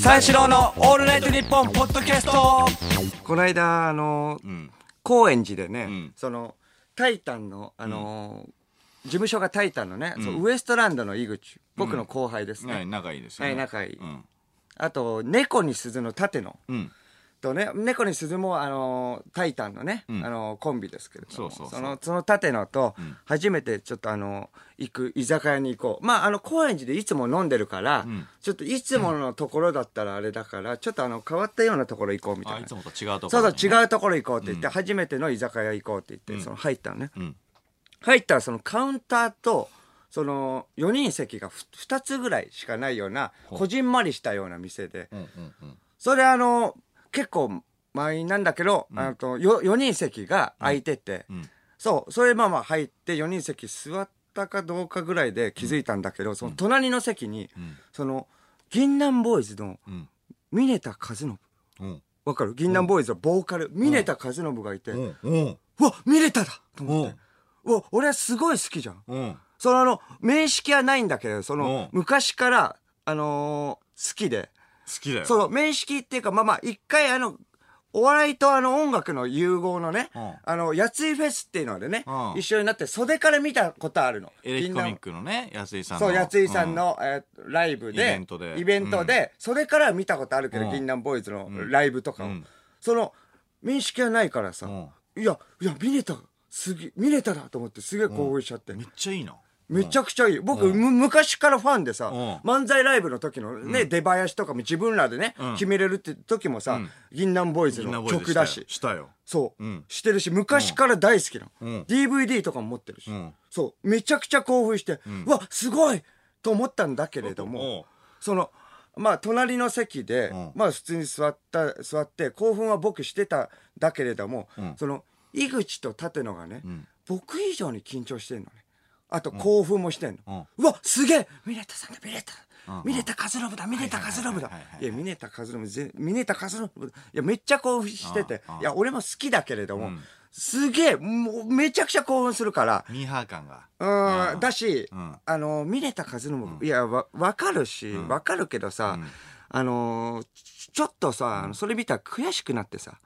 三四郎のオールナイトニッポンポッドキャスト。この間あのうん。高円寺でね、ん。そのタイタンのあの事務所がタイタンのね、そうウエストランドの井口。僕の後輩ですね、はい仲いいですよね。はい仲い。いうん。あと猫に鈴の舘野うんとね猫に鈴もあのタイタンのね、ん。あのコンビですけれどもそうそうそう。のその舘野と初めてちょっとあの行く居酒屋に行こう。まああの高円寺でいつも飲んでるから、ちょっといつものところだったらあれだから、ちょっとあの変わったようなところ行こうみたいな。いあつもと違うとこそうろそう違うところ行こうって言って、初めての居酒屋行こうって言って、その入ったのね、ん。入ったらそのカウンターとその4人席が2つぐらいしかないようなこじんまりしたような店で、うんうんうん。それあの結構満員なんだけど、あのよ4人席が空いてて、ん。そう。それまあまあ入って4人席座ったかどうかぐらいで気づいたんだけど、その隣の席に、その銀杏ボーイズのん。峰田和信うん。わかる？銀杏ボーイズのボーカル峰田和信がいて、うん。うん。うわ峰田だと思って、うわ俺はすごい好きじゃん。うん。そのあの面識はないんだけどそのうん。昔からあのー好きで。好きだよ。その面識っていうかまあまあ一回あのお笑いとあの音楽の融合のね、うん。あの、やついフェスっていうのでね、うん。一緒になって袖から見たことあるの。エレキコミックのね安井さんの。そう、やついさんの、えーライブで、イベントで。イベントでそれからは見たことあるけど、うん。銀杏ボーイズのライブとかを。うん。その、面識はないからさ、ういや、いや、見れた、すげ見れただと思ってすげえ興奮しちゃって。めっちゃいいなめちゃくちゃいい。僕、む昔からファンでさ、うん。漫才ライブの時のね、出囃子とかも自分らでね、決めれるって時もさ、銀杏ボーイズの曲だし、したよ。そう、うん。してるし、昔から大好きなの、うん。DVD とかも持ってるし、ん。そう、めちゃくちゃ興奮して、うわ、すごいと思ったんだけれども、その、まあ、隣の席で、ん。まあ、普通に座った、座って、興奮は僕してたんだけれども、その、井口と立野がね、僕以上に緊張してんのね。あと、興奮もしてんの。うわ、すげえ。ミネタさんだ、ミネタ。ミネタカズノブだ、ミネタカズノブだ。はいや、ミネタカズノブ、ぜミネタカズノブ。いや、めっちゃ興奮してて、いや、俺も好きだけれども、すげえ、もう、めちゃくちゃ興奮するから、ミーハー感が。うん、だし、ん。あの、ミネタカズノブ、いや、わ、わかるし、わかるけどさ、あのーちちょっとさ、あのそれ見たら悔しくなってさ、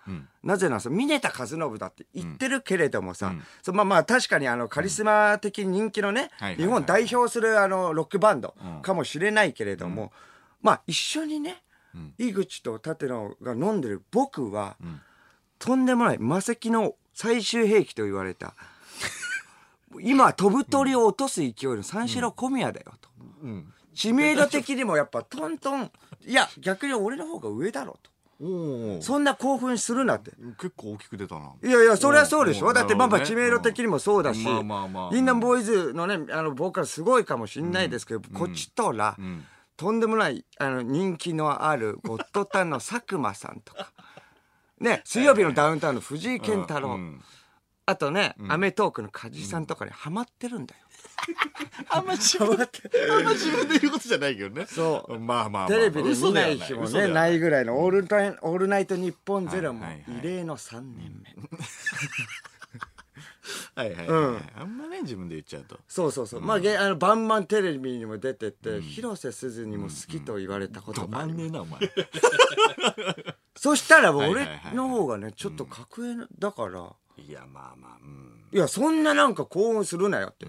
なぜならさ、ミネタカズノブだって言ってるけれどもさ、そうまあまあ確かにあの、カリスマ的に人気のね日本代表するあの、ロックバンドかもしれないけれども、まあ一緒にね、井口と立野が飲んでる僕は、とんでもない魔石の最終兵器と言われた、今飛ぶ鳥を落とす勢いの三四郎小宮だよと。うん知名度的にもやっぱトントン、いや、逆に俺の方が上だろうと。そんな興奮するなって。結構大きく出たな。いやいや、そりゃそうでしうんょ。だってまあまあ知名度的にもそうだし、まあまあまあ。銀杏ボーイズのね、あの、ボーカルすごいかもしんないですけど、こっちとら、ん。とんでもない、あの、人気のあるゴッドタンの佐久間さんとか、ね、水曜日のダウンタウンの藤井健太郎、うんあとね、アメトークの梶さんとかにハマってるんだよ。あんま自分であんま自分で言うことじゃないけどね。そう。まあまあまあテレビで見ない日もね、ないぐらいのオールタイオールナイトニッポンゼロも異例の3年目。はいはいはい、うん。あんまね自分で言っちゃうと。そうそうそう。まあ、げあの、バンバンテレビにも出てて、広瀬すずにも好きと言われたことがある。ねえなお前。そしたら俺の方がね、ちょっと格上だから、いやまあまあうん。いや、そんななんか興奮するなよって。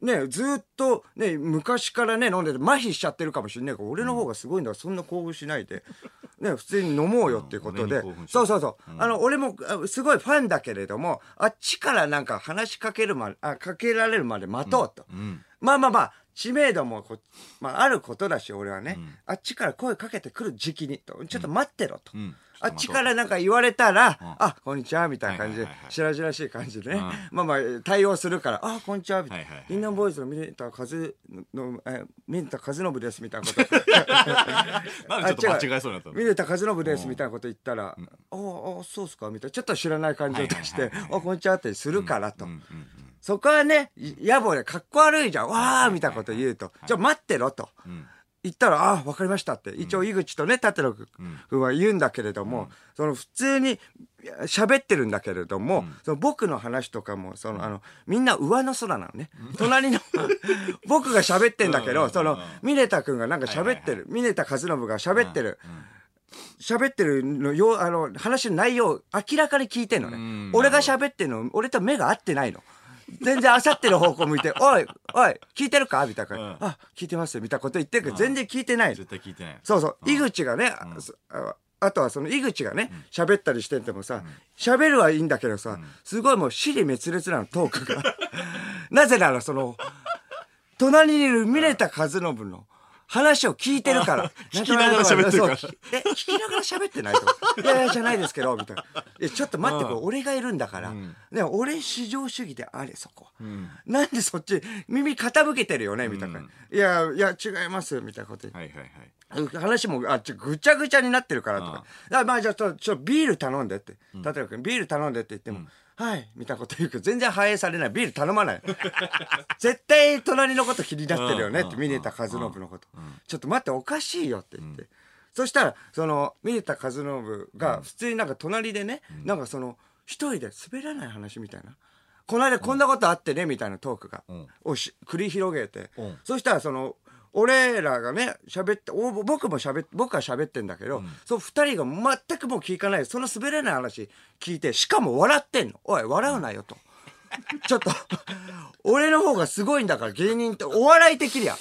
ねずっとね、昔からね、飲んでて麻痺しちゃってるかもしれないけど、俺の方がすごいんだから、そんな興奮しないで、ね、普通に飲もうよっていうことで。うん俺に興奮、してそうそうそう。あの、俺もあすごいファンだけれども、あっちからなんか話しかけるまで、あ、かけられるまで待とうと。まあまあまあ、知名度もこ、まああることだし、俺はね、あっちから声かけてくる時期にと、ちょっと待ってろと。んあっちからなんか言われたら、あ、こんにちは、みたいな感じで白々しい感じでね、まあまあ、対応するから、あ、こんにちは、みたいなはいはいはい。銀杏ボーイズのミネタカズの、え、ミネタカズノブです、みたいなこと。なんでちょっと間違えそうになったの？ミネタカズノブです、みたいなこと言ったら、ああ、そうっすか、みたいな。ちょっと知らない感じを出して、あ、こんにちはってするからと。そこはね、野暮でかっこ悪いじゃん。わーみたいなこと言うと。じゃあ待ってろと。言ったら、ああ、わかりましたって。一応、井口とね、立野君は言うんだけれども、その普通に喋ってるんだけれども、その僕の話とかも、その、あの、みんな上の空なのね。隣の、僕が喋ってんだけど、その、ミネタ君がなんか喋ってる。ミネタ和信が喋ってる。喋ってるのよ、あの、話の内容、明らかに聞いてんのね。俺が喋ってんの、俺と目が合ってないの。全然あさってる方向向いて、おい、おい、聞いてるか？みたいな、うん。あ、聞いてますよ、みたいなこと言ってるけど、全然聞いてない。絶対聞いてない。そうそう、井口がね、あとはその井口がね、喋ったりしててもさ、喋るはいいんだけどさ、すごいもう尻滅裂なの、トークが。なぜならその、隣にいるミネタ和信の話を聞いてるから。聞きながら喋ってるからえ、聞きながら喋ってないと。いやいや、じゃないですけど、みたいな。え、ちょっと待って、これ俺がいるんだから。ね、俺至上主義であれ、そこ。なんでそっち、耳傾けてるよね、みたいな。いや、いや、違います、みたいなことはいはいはい。話もあちょぐちゃぐちゃになってるからとか。だからまあじゃあちょ、ちょ、ビール頼んでって。例えば君、ビール頼んでって言っても、はい、みたいなこと言うけど、全然反映されない。ビール頼まない。絶対隣のこと気になってるよねって、うんミネタ和信のこと。ちょっと待って、おかしいよって言って。そしたら、その、ミネタ和信が、普通になんか隣でね、なんかその、一人で滑らない話みたいな。この間こんなことあってね、みたいなトークが、んをし繰り広げて、うんそしたらその、俺らがね、喋って、お僕も喋僕は喋ってんだけど、その二人が全くもう聞かない、その滑らない話聞いて、しかも笑ってんの。おい、笑うなよと。ちょっと、俺の方がすごいんだから、芸人って、お笑い的には。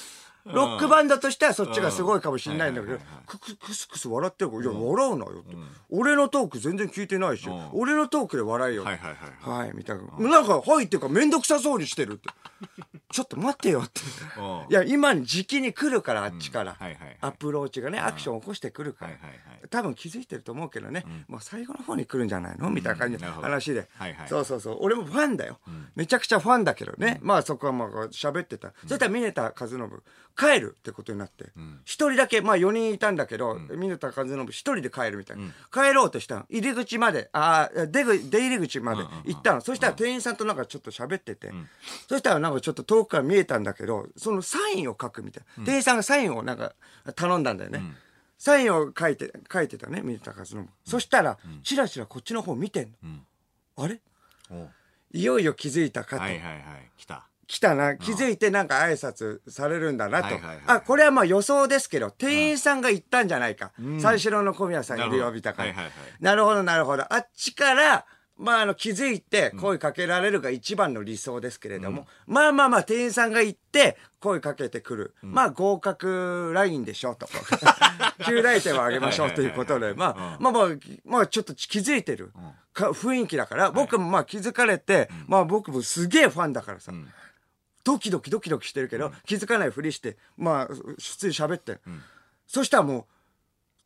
ロックバンドとしてはそっちがすごいかもしれないんだけどうんはいはいはい、くくくすくす笑ってるから、いや、笑うなよって。俺のトーク全然聞いてないしん、俺のトークで笑いよ。はいはいはいはい、みたいな。なんか、はいっていうか、めんどくさそうにしてるって。ちょっと待ってよ。って。うん。いや、今に時期に来るから、あっちから。アプローチがね、アクション起こしてくるから。多分気づいてると思うけどね、もう最後の方に来るんじゃないの？みたいな感じ。の話で、そうそうそう。俺もファンだよ、めちゃくちゃファンだけどね、まあそこはまあ喋ってた、そしたら峰田和信帰るってことになって。一、人だけまあ4人いたんだけど峰田和信一人で帰るみたいな、帰ろうとしたの。入り口まで。あー出口出入り口まで行ったの、そしたら店員さんとなんかちょっと喋ってて、そしたらなんかちょっと遠くから見えたんだけどそのサインを書くみたいな、店員さんがサインをなんか頼んだんだよね、サインを書いて、書いてたね、水田和信。そしたら、チラチラこっちの方見てんの。あれ？おいよいよ気づいたかと。はいはいはい。来た。来たな。気づいてなんか挨拶されるんだなとはいはいはい。あ、これはまあ予想ですけど、店員さんが言ったんじゃないか。三四郎の小宮さんいるよ、みたいなはいはいはい。なるほど、なるほど。あっちから、まあ、あの、気づいて声かけられるが一番の理想ですけれども、まあまあまあ、店員さんが行って声かけてくる。まあ、合格ラインでしょ、と。旧来点を上げましょうということで、まあ、まあまあ、まあ、ちょっと気づいてる。か雰囲気だから、僕もまあ気づかれて、まあ僕もすげえファンだからさ、ドキドキドキドキしてるけど、気づかないふりして、まあ、普通に喋って。そしたらも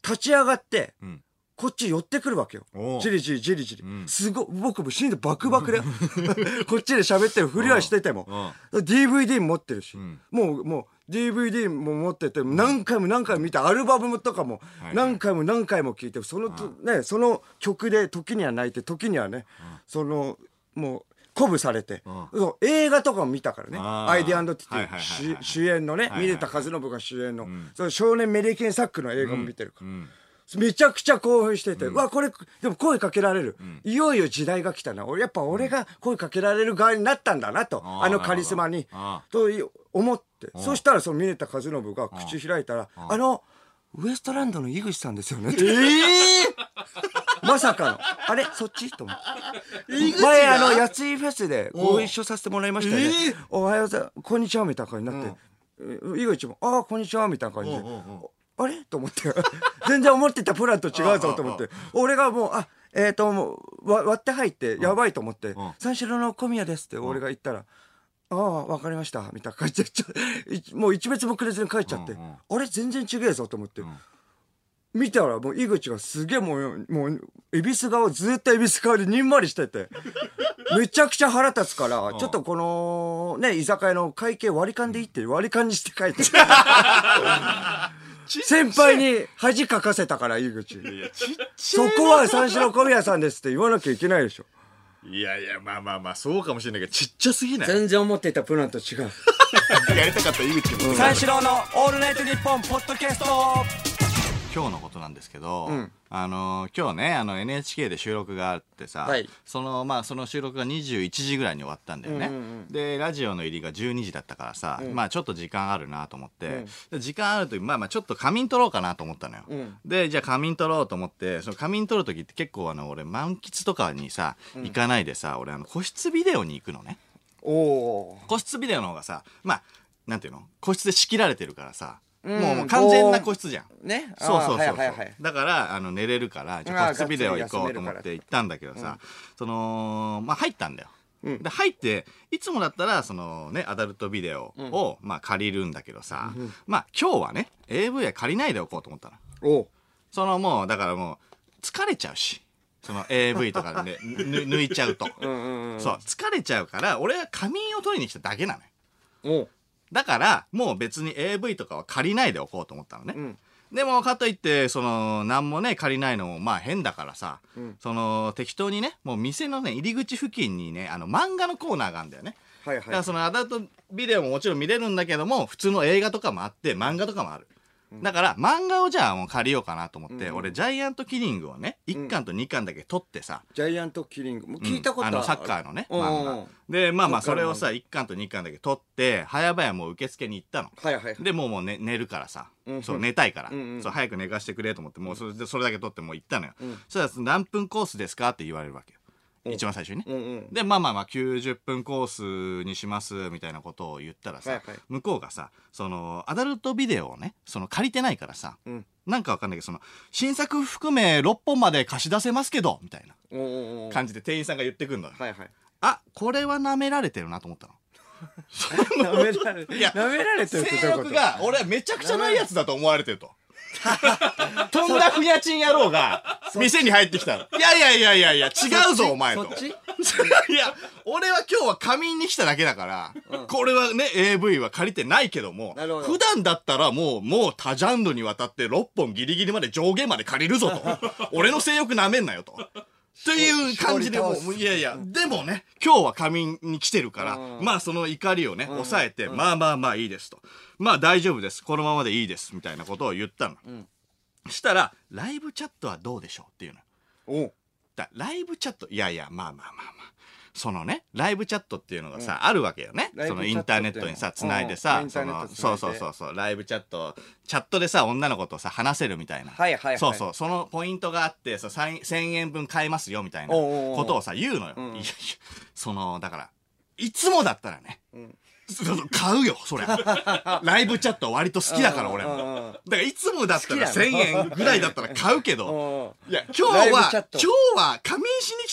う、立ち上がって、んこっち寄ってくるわけよ。じりじりじりじり。すごい、僕も死んでバクバクで、こっちで喋ってるふりはしてても、DVD も持ってるし、もう、もう、DVD も持ってて、何回も何回も見たアルバムとかもはい何回も何回も聴いて、そのと、ね、その曲で時には泣いて、時にはね、その、もう、鼓舞されて、そう映画とかも見たからね。あー。アイディアンドティティはいはいはいはい主主演のね、はいはいミネタ和信が主演の、その少年メリケンサックの映画も見てるから。うん。めちゃくちゃ興奮してて、うわ、これ、でも声かけられる。いよいよ時代が来たな。俺、やっぱ俺が声かけられる側になったんだなと。あーあのカリスマに。とい思って。そしたら、そのミネタ和信が口開いたら、あの、ウエストランドの井口さんですよね。まさかの。あれ？そっち？と思って。前、あの、やついフェスでご一緒させてもらいましたよね。おはようございます。こんにちは、みたいな感じになって。え井口も、ああ、こんにちは、みたいな感じで。あれ？と思って。全然思ってたプランと違うぞ。と思って。俺がもう、あ、えっ、と、もう、わ割って入って、やばいと思って、三四郎の小宮ですって俺が言ったら、ああ、わかりました、みたいな感じで、ちょいもう一別もくれずに帰っちゃって、あれ全然違えぞと思って。見たらもう井口がすげえもう、もう、恵比寿顔、ずっと恵比寿顔でにんまりしてて、めちゃくちゃ腹立つから、ちょっとこの、ね、居酒屋の会計割り勘でいいって割り勘にして帰って。先輩に恥かかせたから、井口。そこは三四郎小宮さんですって言わなきゃいけないでしょ。いやいや、まあまあまあ、そうかもしれないけど、ちっちゃすぎない？全然思っていたプランと違う。やりたかった井口も三四郎のオールナイトニッポンポッドキャスト今日のことなんですけど、ん。あの今日ねあの NHK で収録があってさ、はい。そのまあその収録が21時ぐらいに終わったんだよね、うんうんうん。でラジオの入りが12時だったからさ、まあちょっと時間あるなと思って、で時間あるとまあまあちょっと仮眠取ろうかなと思ったのよ、ん。でじゃあ仮眠取ろうと思ってその仮眠取る時って結構あの俺満喫とかにさ行かないでさ、俺あの個室ビデオに行くのね。おお個室ビデオの方がさまあなんていうの？個室で仕切られてるからさ、うんもう完全な個室じゃん。ーね。そうそうそうそう、あーはいはいはいだからあの寝れるからじゃあ個室ビデオ行こうと思って行ったんだけどさ、そのまあ入ったんだよ、うん。で入っていつもだったらそのねアダルトビデオを、まあ借りるんだけどさ、まあ今日はね AV は借りないでおこうと思ったの。そのもうだからもう疲れちゃうしその AV とかで、ね、ぬ抜いちゃうと、うんうんうん。そう疲れちゃうから俺は仮眠を取りに来ただけなのよだからもう別に AV とかは借りないでおこうと思ったのね、うん。でもかといってその何もね借りないのもまあ変だからさ、うん。その適当にねもう店のね入り口付近にねあの漫画のコーナーがあるんだよね、はいはい。だからそのアダルトビデオももちろん見れるんだけども普通の映画とかもあって漫画とかもある、だから漫画をじゃあもう借りようかなと思って、俺ジャイアントキリングをね1巻と2巻だけ取ってさ、ジャイアントキリング。もう聞いたことある。うんあのサッカーのねうん漫画。でまあまあそれをさ1巻と2巻だけ取って早々もう受付に行ったの。はいはいでもうもう、ね、寝るからさ、うんそう寝たいから、うんうん。そう早く寝かしてくれと思ってもうそれでそれだけ取ってもう行ったのよ、ん。そしたら何分コースですかって言われるわけよ、一番最初にね、うんうん。でまあまあまあ90分コースにしますみたいなことを言ったらさ、はいはい。向こうがさそのアダルトビデオをねその借りてないからさ、うん。なんかわかんないけどその新作含め6本まで貸し出せますけどみたいな感じで店員さんが言ってくるのよ、はいはい。あこれは舐められてるなと思ったの。舐められいや舐められてるって性どういうこと？欲が俺はめちゃくちゃないやつだと思われてると。とんだふにゃちん野郎が店に入ってきたら。いやいやいやいやいや、違うぞお前と。そっち？いや、俺は今日は仮眠に来ただけだから、これはね、AV は借りてないけども、なるほど普段だったらもう、もう多ジャンルにわたって6本ギリギリまで上限まで借りるぞと。俺の性欲舐めんなよと。という感じでもう、いやいや、でもね、今日は仮眠に来てるから、うんまあその怒りをね、抑えて、まあまあまあいいですと。まあ大丈夫です。このままでいいです。みたいなことを言ったの。んしたら、ライブチャットはどうでしょうっていうの。おうだライブチャット、いやいや、まあまあまあまあ。そのね、ライブチャットっていうのがさ、あるわけよね。そのインターネットにさ、つないでさう、んその、そうそうそうそう、ライブチャット、チャットでさ、女の子とさ、話せるみたいな。はいはいはい。そうそう、そのポイントがあって、そう1000 1000円分買えますよみたいなことをさ、言うのよ。ん。いやいや、その、だから、いつもだったらね、ん。その買うよ、そりゃ。ライブチャット割と好きだから、俺うんうんも。うん。だからいつもだったら好きなの。1000円ぐらいだったら買うけど、おいや、今日は、今日は仮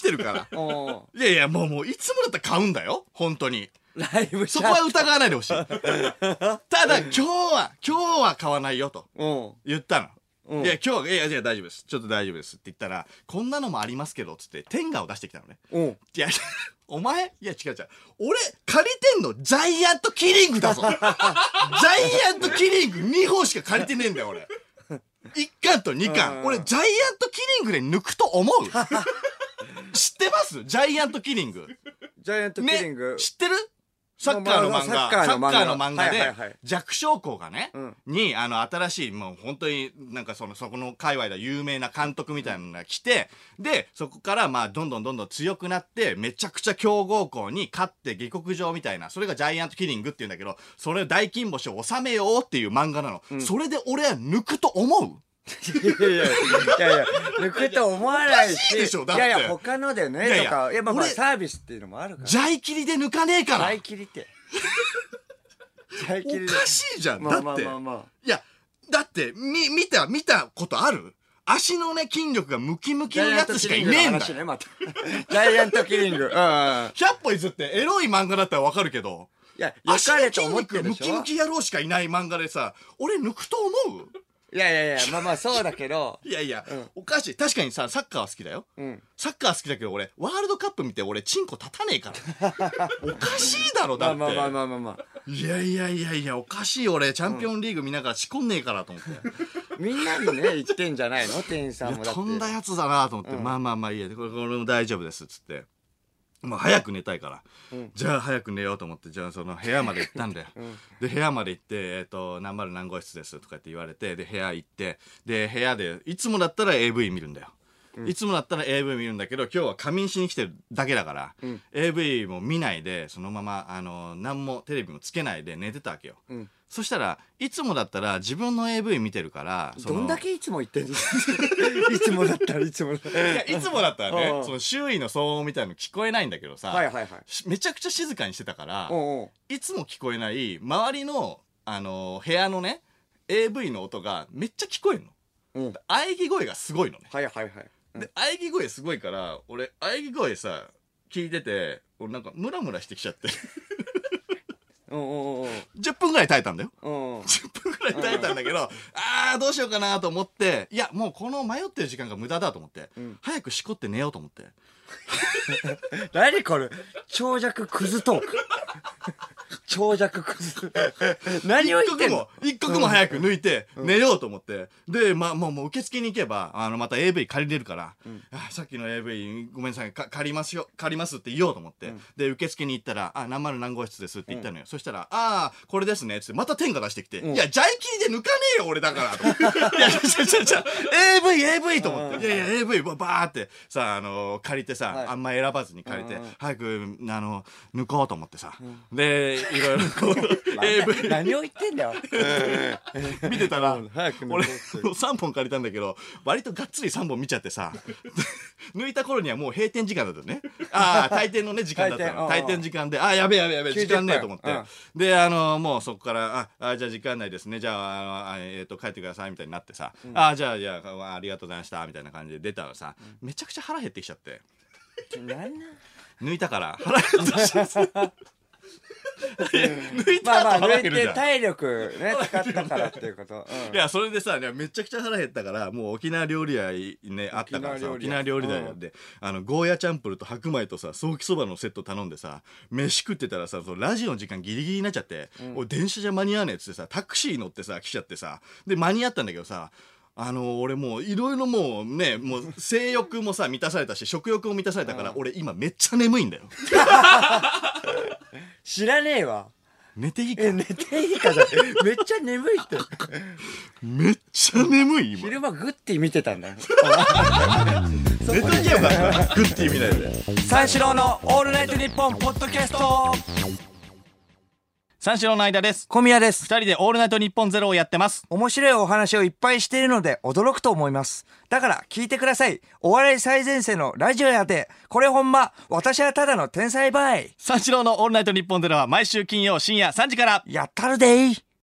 てるから。いやいや、もうもういつもだったら買うんだよ。本当に。ライブチそこは疑わないでほしい。ただ、今日は、今日は買わないよとト言ったの。うんいや、今日は、いや、いや、大丈夫です。ちょっと大丈夫ですって言ったら、こんなのもありますけど、つって、天下を出してきたのね。いや、お前？いや、違う違う。俺、借りてんの、ジャイアントキリングだぞ。ジャイアントキリング2本しか借りてねえんだよ、俺。1巻と2う巻。ん俺、ジャイアントキリングで抜くと思うます？ジャイアントキリング。ジャイアントキリングね、知ってるサッカーの漫画。まあサッカーの漫画で、弱小校がね、うん。に、あの、新しい、もう本当になんかその、そこの界隈で有名な監督みたいなのが来て、で、そこからまあ、どんどんどんどん強くなって、めちゃくちゃ強豪校に勝って下克上みたいな、それがジャイアントキリングって言うんだけど、それ大金星を収めようっていう漫画なの。それで俺は抜くと思う？いやいやいやいや抜くと思わないし。しいでしょだって。いやいや他のでねとかいやまあまあ俺サービスっていうのもあるから。ジャイキリで抜かねえから。ジャイキリって。ジャイおかしいじゃん。まあだって。まあまあ。まあいや、だって、み、見た、見たことある？足のね、筋力がムキムキのやつしかいねえんだよ。ジャイアントキリングの話ねまた。ジャイアントキリング。うんうん100歩譲ってエロい漫画だったらわかるけど、いや良足のれと思って肉ムるでしょ。キムキ野郎しかいない漫画でさ、俺抜くと思う？いやいやいやまあまあそうだけど いやいや、うんおかしい。確かにさ、サッカーは好きだよ。うんサッカー好きだけど俺、ワールドカップ見て俺、チンコ立たねえから。おかしいだろ、だって。まあまあまあまあまあまあいやいやいやいや、おかしい俺、チャンピオンリーグ見ながら仕込んねえからと思って。みんなにね言ってんじゃないの？店員さんもだってんだやつだなと思って、まあまあまあいいやこれこれも大丈夫ですっつってもう早く寝たいから、じゃあ早く寝ようと思ってじゃあその部屋まで行ったんだよ、で部屋まで行って「えっと何丸何号室です」とかって言われてで部屋行ってで部屋でいつもだったら AV 見るんだよ、いつもだったら AV 見るんだけど今日は仮眠しに来てるだけだから、AV も見ないでそのままあの何もテレビもつけないで寝てたわけよ、ん。そしたらいつもだったら自分の AV 見てるからどんだけいつも言ってんの？いつもだったら いつもだったら。いやいつもだったらねうんその周囲の騒音みたいの聞こえないんだけどさ、はいはいはい。しめちゃくちゃ静かにしてたから、おうおういつも聞こえない周りの、あの部屋のね AV の音がめっちゃ聞こえるの。うん。喘ぎ声がすごいのね、はいはいはいで喘ぎ声すごいから俺喘ぎ声さ聞いてて俺なんかムラムラしてきちゃって。うんうんう。ん10分ぐらい耐えたんだよ。うんう。ん10分ぐらい耐えたんだけど、あーどうしようかなと思っていやもうこの迷ってる時間が無駄だと思って、ん。早くしこって寝ようと思って。何これ長尺クズトーク長尺クズ。何を言ってんの？一刻も一刻も早く抜いて寝ようと思って、でまあもうもう受付に行けばあのまた AV 借りれるから、あさっきの AV ごめんなさいか借りますよ借りますって言おうと思って、で受付に行ったら「あ何丸何号室です」って言ったのよ、そしたら「ああこれですね」っつってまた天が出してきて「いやジャイキリで抜かねえよ俺だから」と。思って「いやちゃちゃちゃ AV AV」と思って「いやいや AV バーってさあの借りてさ、はい。あんま選ばずに借りて、うんうん。早くあの抜こうと思ってさ、でいろいろこう AV 何を言ってんだよ。見てたら、早く俺って。3本借りたんだけど割とがっつり3本見ちゃってさ 抜いた頃にはもう閉店時間だったよね。ああ退店のね時間だったの。退店時間でああやべえやべえやべえ90時間ねえと思って、うん。であのもうそこからああじゃあ時間ないですね。じゃああのあえー、と帰ってくださいみたいになってさ、ああじゃあじゃあありがとうございましたみたいな感じで出たらさ、めちゃくちゃ腹減ってきちゃって。何抜いたから腹減ってきちゃって 抜いまあまあた後腹抜い減るじゃん。て体力ね使ったからっていうこと、うん。いや、それでさ、ねめちゃくちゃ腹減ったから、もう沖縄料理屋ね、あったからさ、沖沖縄縄料料理屋。理屋で、あの、ゴーヤチャンプルと白米とさ、ソーキそばのセット頼んでさ、飯食ってたらさ、そのラジオの時間ギリギリになっちゃって、俺電車じゃ間に合わねえっつってさ、タクシー乗ってさ、来ちゃってさ、で、間に合ったんだけどさ、あの俺もういろいろもうねもう性欲もさ満たされたし食欲も満たされたから、俺今めっちゃ眠いんだよ。知らねえわ。寝ていいか？え寝ていいかじゃん。めっちゃ眠いって。めっちゃ眠い今。昼間グッて見てたんだよ。寝ときゃよかったグッて意味ないで。三四郎のオールナイトニッポンポッドキャスト三四郎の間です小宮です二人でオールナイトニッポンゼロをやってます面白いお話をいっぱいしているので驚くと思います。だから聞いてください。お笑い最前線のラジオやで、これほんま、私はただの天才バイ。三四郎のオールナイトニッポンゼロは毎週金曜深夜3時からやったるでい。